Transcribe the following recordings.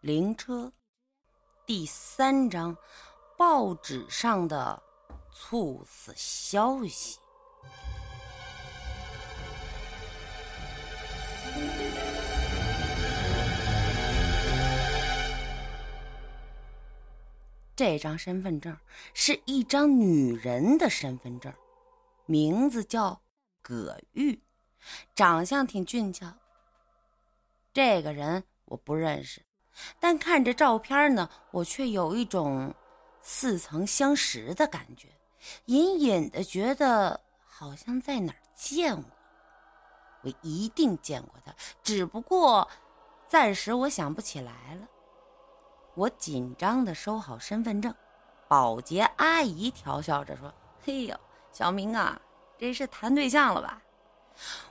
灵车，第三章，报纸上的猝死消息。这张身份证是一张女人的身份证，名字叫葛玉，长相挺俊俏。这个人我不认识。但看着照片呢，我却有一种似曾相识的感觉，隐隐的觉得好像在哪儿见过。我一定见过他，只不过暂时我想不起来了。我紧张的收好身份证，保洁阿姨调笑着说：“嘿呦，小明啊，这是谈对象了吧？”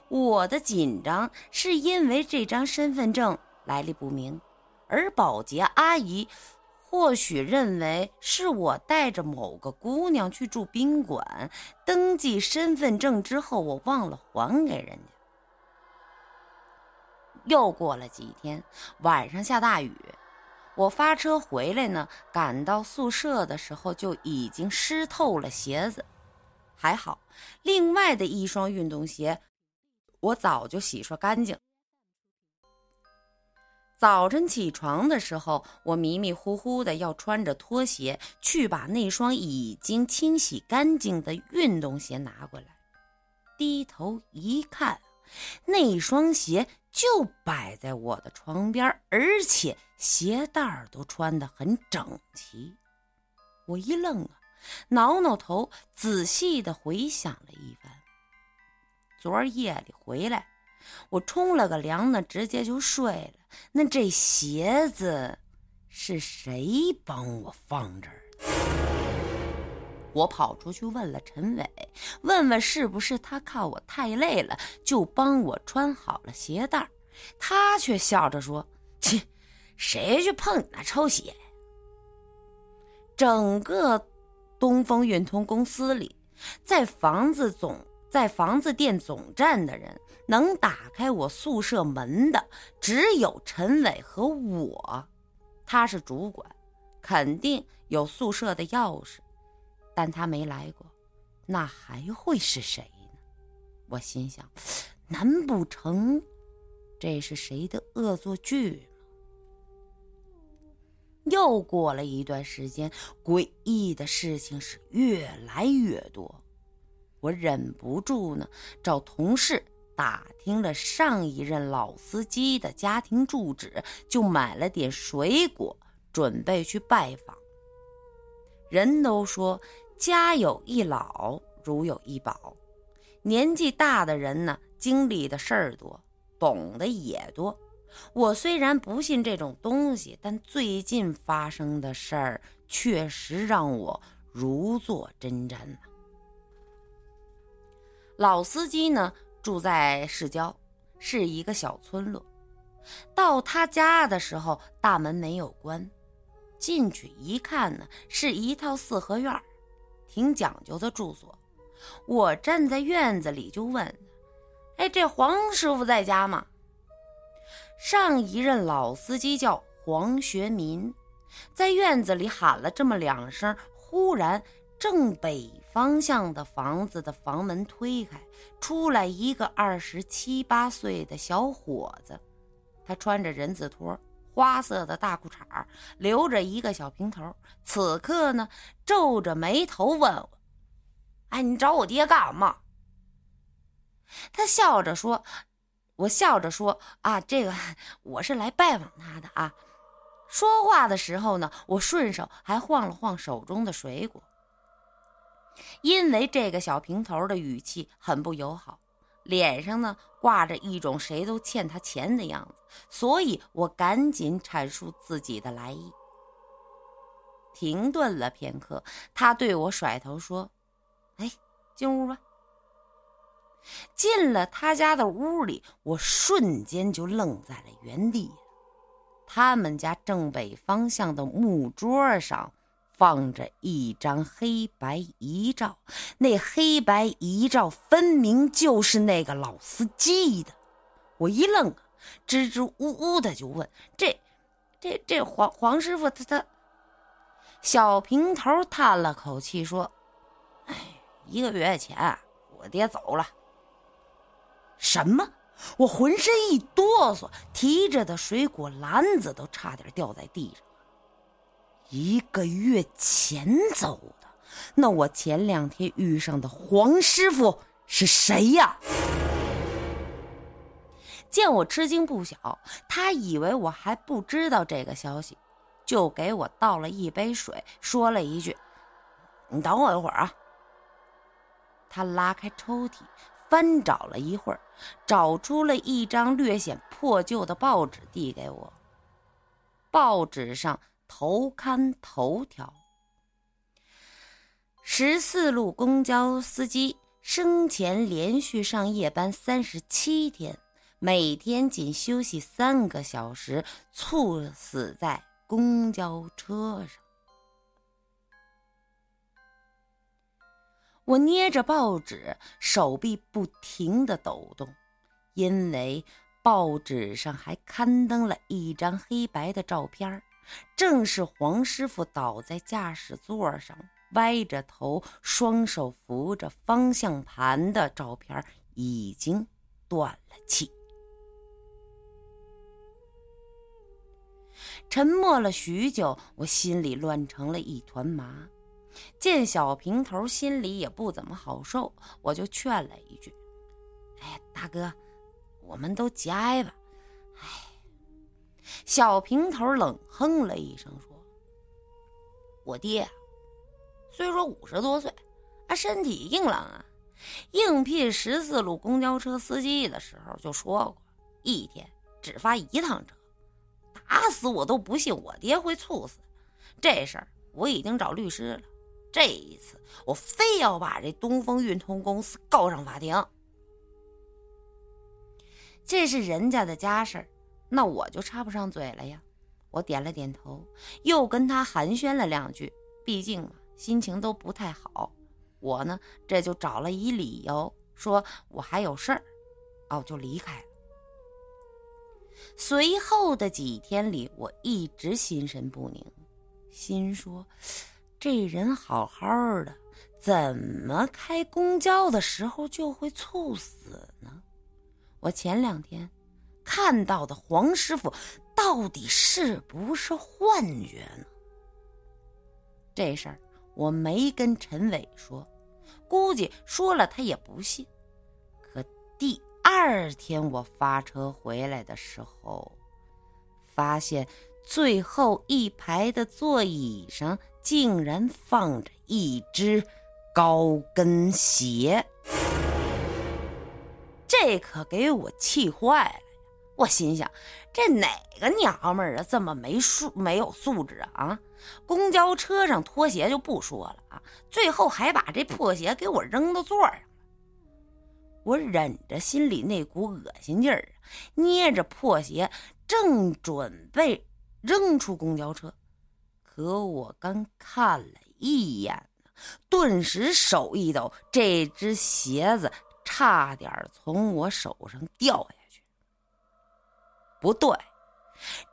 我的紧张是因为这张身份证来历不明。而保洁阿姨或许认为是我带着某个姑娘去住宾馆，登记身份证之后，我忘了还给人家。又过了几天，晚上下大雨，我发车回来呢，赶到宿舍的时候就已经湿透了鞋子。还好，另外的一双运动鞋我早就洗刷干净。早晨起床的时候，我迷迷糊糊的要穿着拖鞋去把那双已经清洗干净的运动鞋拿过来。低头一看，那双鞋就摆在我的床边，而且鞋带都穿得很整齐。我一愣啊，挠挠头，仔细的回想了一番。昨儿夜里回来。我冲了个凉呢，直接就睡了。那这鞋子是谁帮我放这儿？我跑出去问了陈伟，问问是不是他看我太累了，就帮我穿好了鞋带他却笑着说：“切，谁去碰你那臭鞋？”整个东风运通公司里，在房子总。在房子店总站的人能打开我宿舍门的只有陈伟和我，他是主管，肯定有宿舍的钥匙，但他没来过，那还会是谁呢？我心想，难不成这是谁的恶作剧吗？又过了一段时间，诡异的事情是越来越多。我忍不住呢，找同事打听了上一任老司机的家庭住址，就买了点水果，准备去拜访。人都说家有一老，如有一宝。年纪大的人呢，经历的事儿多，懂得也多。我虽然不信这种东西，但最近发生的事儿确实让我如坐针毡。老司机呢，住在市郊，是一个小村落。到他家的时候，大门没有关，进去一看呢，是一套四合院，挺讲究的住所。我站在院子里就问：“哎，这黄师傅在家吗？”上一任老司机叫黄学民，在院子里喊了这么两声，忽然。正北方向的房子的房门推开，出来一个二十七八岁的小伙子，他穿着人字拖、花色的大裤衩，留着一个小平头。此刻呢，皱着眉头问我：“哎，你找我爹干嘛？”他笑着说：“我笑着说啊，这个我是来拜访他的啊。”说话的时候呢，我顺手还晃了晃手中的水果。因为这个小平头的语气很不友好，脸上呢挂着一种谁都欠他钱的样子，所以我赶紧阐述自己的来意。停顿了片刻，他对我甩头说：“哎，进屋吧。”进了他家的屋里，我瞬间就愣在了原地。他们家正北方向的木桌上。放着一张黑白遗照，那黑白遗照分明就是那个老司机的。我一愣，支支吾吾的就问：“这这这黄黄师傅他他。小平头叹了口气说：“哎，一个月前我爹走了。”什么？我浑身一哆嗦，提着的水果篮子都差点掉在地上。一个月前走的，那我前两天遇上的黄师傅是谁呀？见我吃惊不小，他以为我还不知道这个消息，就给我倒了一杯水，说了一句：“你等我一会儿啊。”他拉开抽屉。翻找了一会儿，找出了一张略显破旧的报纸，递给我。报纸上头刊头条：十四路公交司机生前连续上夜班三十七天，每天仅休息三个小时，猝死在公交车上。我捏着报纸，手臂不停的抖动，因为报纸上还刊登了一张黑白的照片儿，正是黄师傅倒在驾驶座上，歪着头，双手扶着方向盘的照片，已经断了气。沉默了许久，我心里乱成了一团麻。见小平头心里也不怎么好受，我就劝了一句：“哎，大哥，我们都节哀吧。”小平头冷哼了一声说：“我爹虽说五十多岁，啊，身体硬朗啊。应聘十四路公交车司机的时候就说过，一天只发一趟车。打死我都不信我爹会猝死。这事儿我已经找律师了。”这一次，我非要把这东风运通公司告上法庭。这是人家的家事儿，那我就插不上嘴了呀。我点了点头，又跟他寒暄了两句。毕竟嘛，心情都不太好。我呢，这就找了一理由，说我还有事儿，哦，就离开了。随后的几天里，我一直心神不宁，心说。这人好好的，怎么开公交的时候就会猝死呢？我前两天看到的黄师傅，到底是不是幻觉呢？这事儿我没跟陈伟说，估计说了他也不信。可第二天我发车回来的时候，发现最后一排的座椅上。竟然放着一只高跟鞋，这可给我气坏了！我心想，这哪个娘们儿啊，这么没素没有素质啊！啊，公交车上脱鞋就不说了啊，最后还把这破鞋给我扔到座上了。我忍着心里那股恶心劲儿啊，捏着破鞋，正准备扔出公交车。可我刚看了一眼，顿时手一抖，这只鞋子差点从我手上掉下。不对，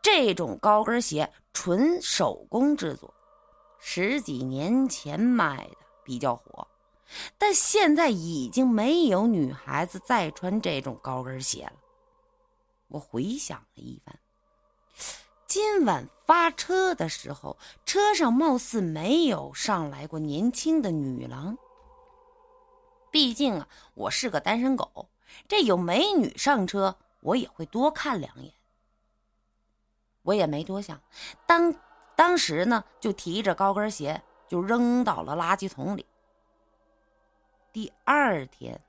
这种高跟鞋纯手工制作，十几年前卖的比较火，但现在已经没有女孩子再穿这种高跟鞋了。我回想了一番。今晚发车的时候，车上貌似没有上来过年轻的女郎。毕竟啊，我是个单身狗，这有美女上车，我也会多看两眼。我也没多想，当当时呢，就提着高跟鞋就扔到了垃圾桶里。第二天，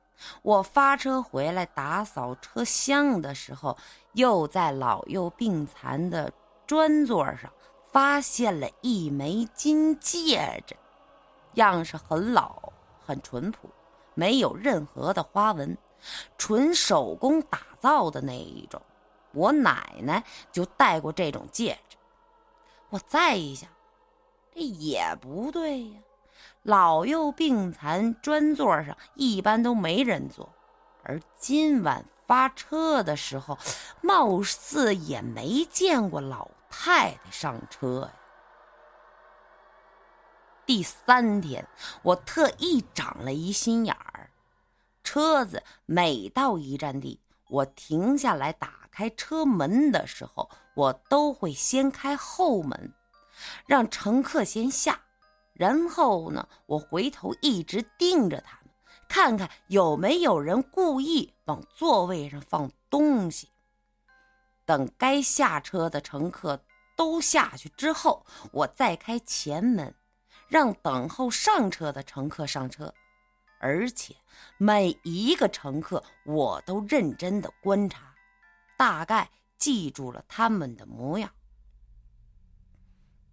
我发车回来打扫车厢的时候，又在老幼病残的。砖座上发现了一枚金戒指，样式很老，很淳朴，没有任何的花纹，纯手工打造的那一种。我奶奶就戴过这种戒指。我再一想，这也不对呀，老幼病残专座上一般都没人坐，而今晚发车的时候，貌似也没见过老。太太上车呀。第三天，我特意长了一心眼儿，车子每到一站地，我停下来打开车门的时候，我都会先开后门，让乘客先下，然后呢，我回头一直盯着他们，看看有没有人故意往座位上放东西。等该下车的乘客都下去之后，我再开前门。让等候上车的乘客上车，而且每一个乘客我都认真的观察，大概记住了他们的模样。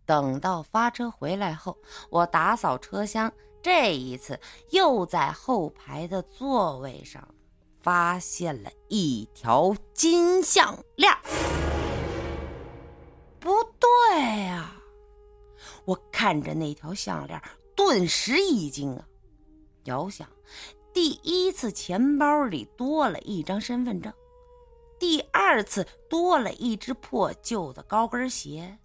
等到发车回来后，我打扫车厢，这一次又在后排的座位上发现了一条金项链。不对呀！我看着那条项链，顿时一惊啊！遥想，第一次钱包里多了一张身份证，第二次多了一只破旧的高跟鞋，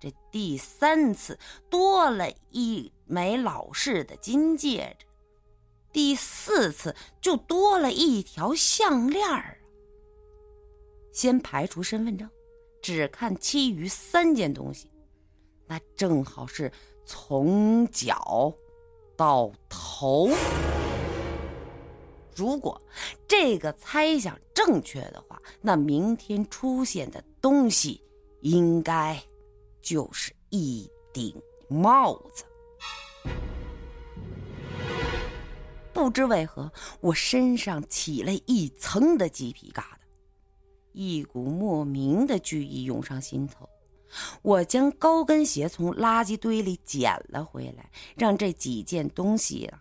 这第三次多了一枚老式的金戒指，第四次就多了一条项链儿！先排除身份证，只看其余三件东西。那正好是从脚到头。如果这个猜想正确的话，那明天出现的东西应该就是一顶帽子。不知为何，我身上起了一层的鸡皮疙瘩，一股莫名的惧意涌上心头。我将高跟鞋从垃圾堆里捡了回来，让这几件东西，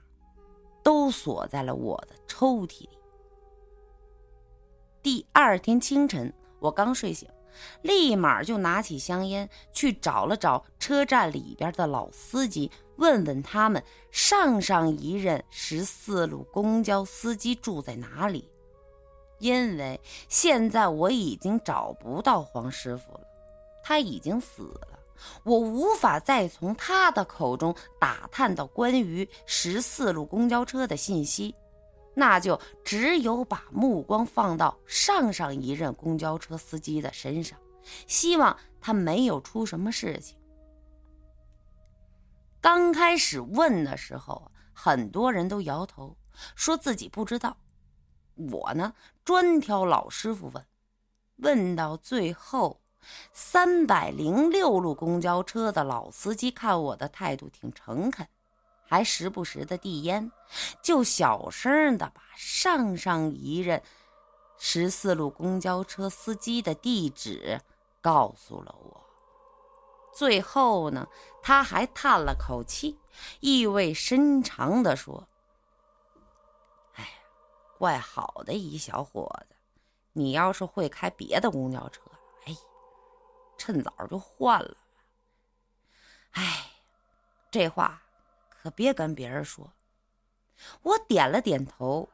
都锁在了我的抽屉里。第二天清晨，我刚睡醒，立马就拿起香烟去找了找车站里边的老司机，问问他们上上一任十四路公交司机住在哪里，因为现在我已经找不到黄师傅了。他已经死了，我无法再从他的口中打探到关于十四路公交车的信息，那就只有把目光放到上上一任公交车司机的身上，希望他没有出什么事情。刚开始问的时候，很多人都摇头，说自己不知道。我呢，专挑老师傅问，问到最后。三百零六路公交车的老司机看我的态度挺诚恳，还时不时的递烟，就小声的把上上一任十四路公交车司机的地址告诉了我。最后呢，他还叹了口气，意味深长的说：“哎呀，怪好的一小伙子，你要是会开别的公交车。”趁早就换了。哎，这话可别跟别人说。我点了点头，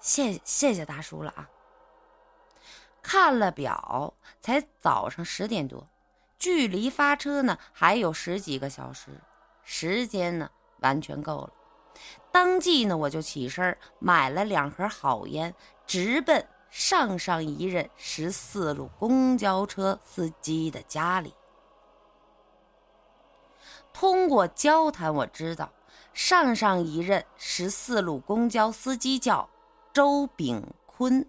谢谢谢大叔了啊。看了表，才早上十点多，距离发车呢还有十几个小时，时间呢完全够了。当即呢，我就起身买了两盒好烟，直奔。上上一任十四路公交车司机的家里，通过交谈我知道，上上一任十四路公交司机叫周炳坤，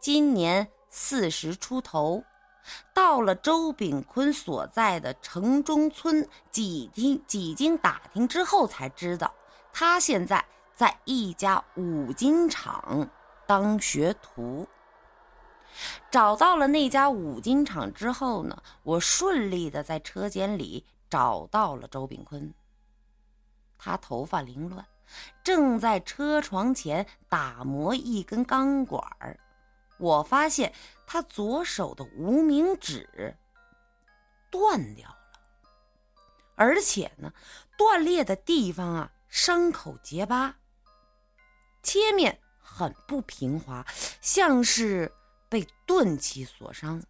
今年四十出头。到了周炳坤所在的城中村，几听几经打听之后，才知道他现在在一家五金厂。当学徒，找到了那家五金厂之后呢，我顺利的在车间里找到了周炳坤。他头发凌乱，正在车床前打磨一根钢管我发现他左手的无名指断掉了，而且呢，断裂的地方啊，伤口结疤，切面。很不平滑，像是被钝器所伤。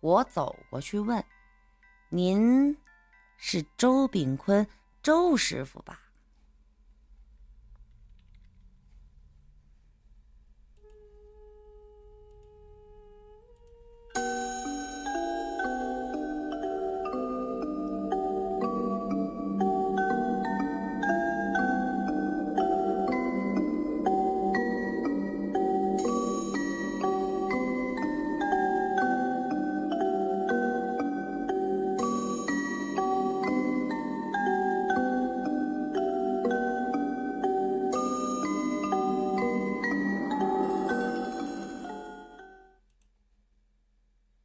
我走过去问：“您是周炳坤，周师傅吧？”